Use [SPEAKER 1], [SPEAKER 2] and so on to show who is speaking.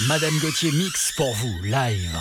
[SPEAKER 1] Madame Gauthier mix pour vous, live.